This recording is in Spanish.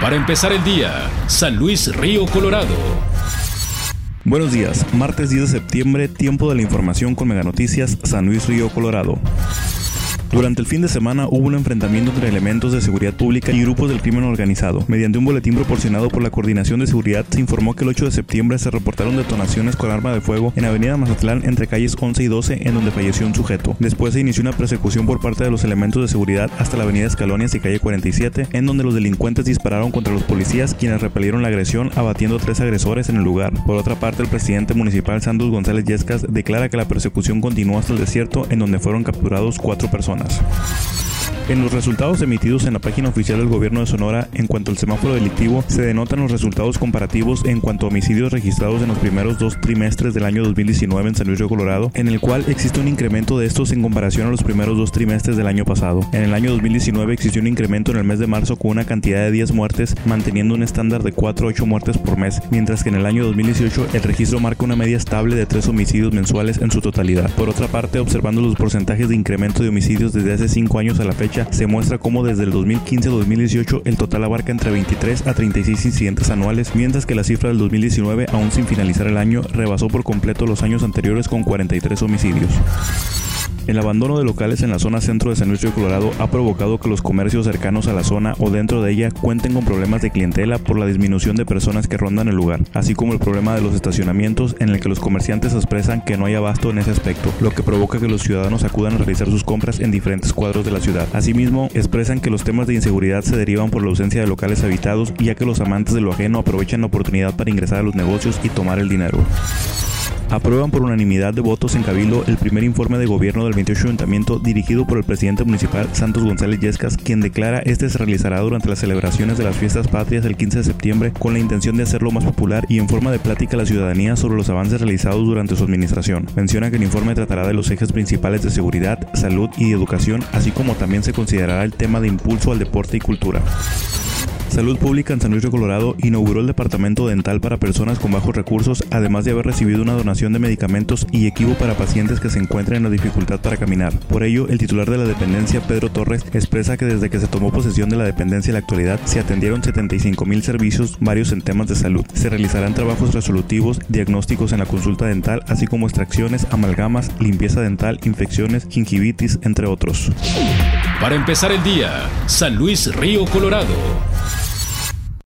Para empezar el día, San Luis Río Colorado. Buenos días, martes 10 de septiembre, tiempo de la información con Mega Noticias, San Luis Río Colorado. Durante el fin de semana hubo un enfrentamiento entre elementos de seguridad pública y grupos del crimen organizado. Mediante un boletín proporcionado por la Coordinación de Seguridad se informó que el 8 de septiembre se reportaron detonaciones con arma de fuego en Avenida Mazatlán entre calles 11 y 12 en donde falleció un sujeto. Después se inició una persecución por parte de los elementos de seguridad hasta la Avenida Escalonias y calle 47 en donde los delincuentes dispararon contra los policías quienes repelieron la agresión abatiendo a tres agresores en el lugar. Por otra parte el presidente municipal Santos González Yescas declara que la persecución continuó hasta el desierto en donde fueron capturados cuatro personas. миллионов. En los resultados emitidos en la página oficial del gobierno de Sonora en cuanto al semáforo delictivo, se denotan los resultados comparativos en cuanto a homicidios registrados en los primeros dos trimestres del año 2019 en San Luis Río Colorado, en el cual existe un incremento de estos en comparación a los primeros dos trimestres del año pasado. En el año 2019 existió un incremento en el mes de marzo con una cantidad de 10 muertes, manteniendo un estándar de 4 a 8 muertes por mes, mientras que en el año 2018 el registro marca una media estable de 3 homicidios mensuales en su totalidad. Por otra parte, observando los porcentajes de incremento de homicidios desde hace 5 años a la fecha, se muestra cómo desde el 2015 2018 el total abarca entre 23 a 36 incidentes anuales, mientras que la cifra del 2019, aún sin finalizar el año, rebasó por completo los años anteriores con 43 homicidios. El abandono de locales en la zona centro de San Luis Río Colorado ha provocado que los comercios cercanos a la zona o dentro de ella cuenten con problemas de clientela por la disminución de personas que rondan el lugar, así como el problema de los estacionamientos en el que los comerciantes expresan que no hay abasto en ese aspecto, lo que provoca que los ciudadanos acudan a realizar sus compras en diferentes cuadros de la ciudad. Asimismo, expresan que los temas de inseguridad se derivan por la ausencia de locales habitados, ya que los amantes de lo ajeno aprovechan la oportunidad para ingresar a los negocios y tomar el dinero aprueban por unanimidad de votos en Cabildo el primer informe de gobierno del 28 Ayuntamiento dirigido por el presidente municipal Santos González Yescas, quien declara este se realizará durante las celebraciones de las fiestas patrias el 15 de septiembre con la intención de hacerlo más popular y en forma de plática a la ciudadanía sobre los avances realizados durante su administración. Menciona que el informe tratará de los ejes principales de seguridad, salud y educación, así como también se considerará el tema de impulso al deporte y cultura. Salud Pública en San Luis de Colorado inauguró el departamento dental para personas con bajos recursos, además de haber recibido una donación de medicamentos y equipo para pacientes que se encuentran en la dificultad para caminar. Por ello, el titular de la dependencia, Pedro Torres, expresa que desde que se tomó posesión de la dependencia en la actualidad se atendieron 75 mil servicios, varios en temas de salud. Se realizarán trabajos resolutivos, diagnósticos en la consulta dental, así como extracciones, amalgamas, limpieza dental, infecciones, gingivitis, entre otros. Para empezar el día, San Luis Río Colorado.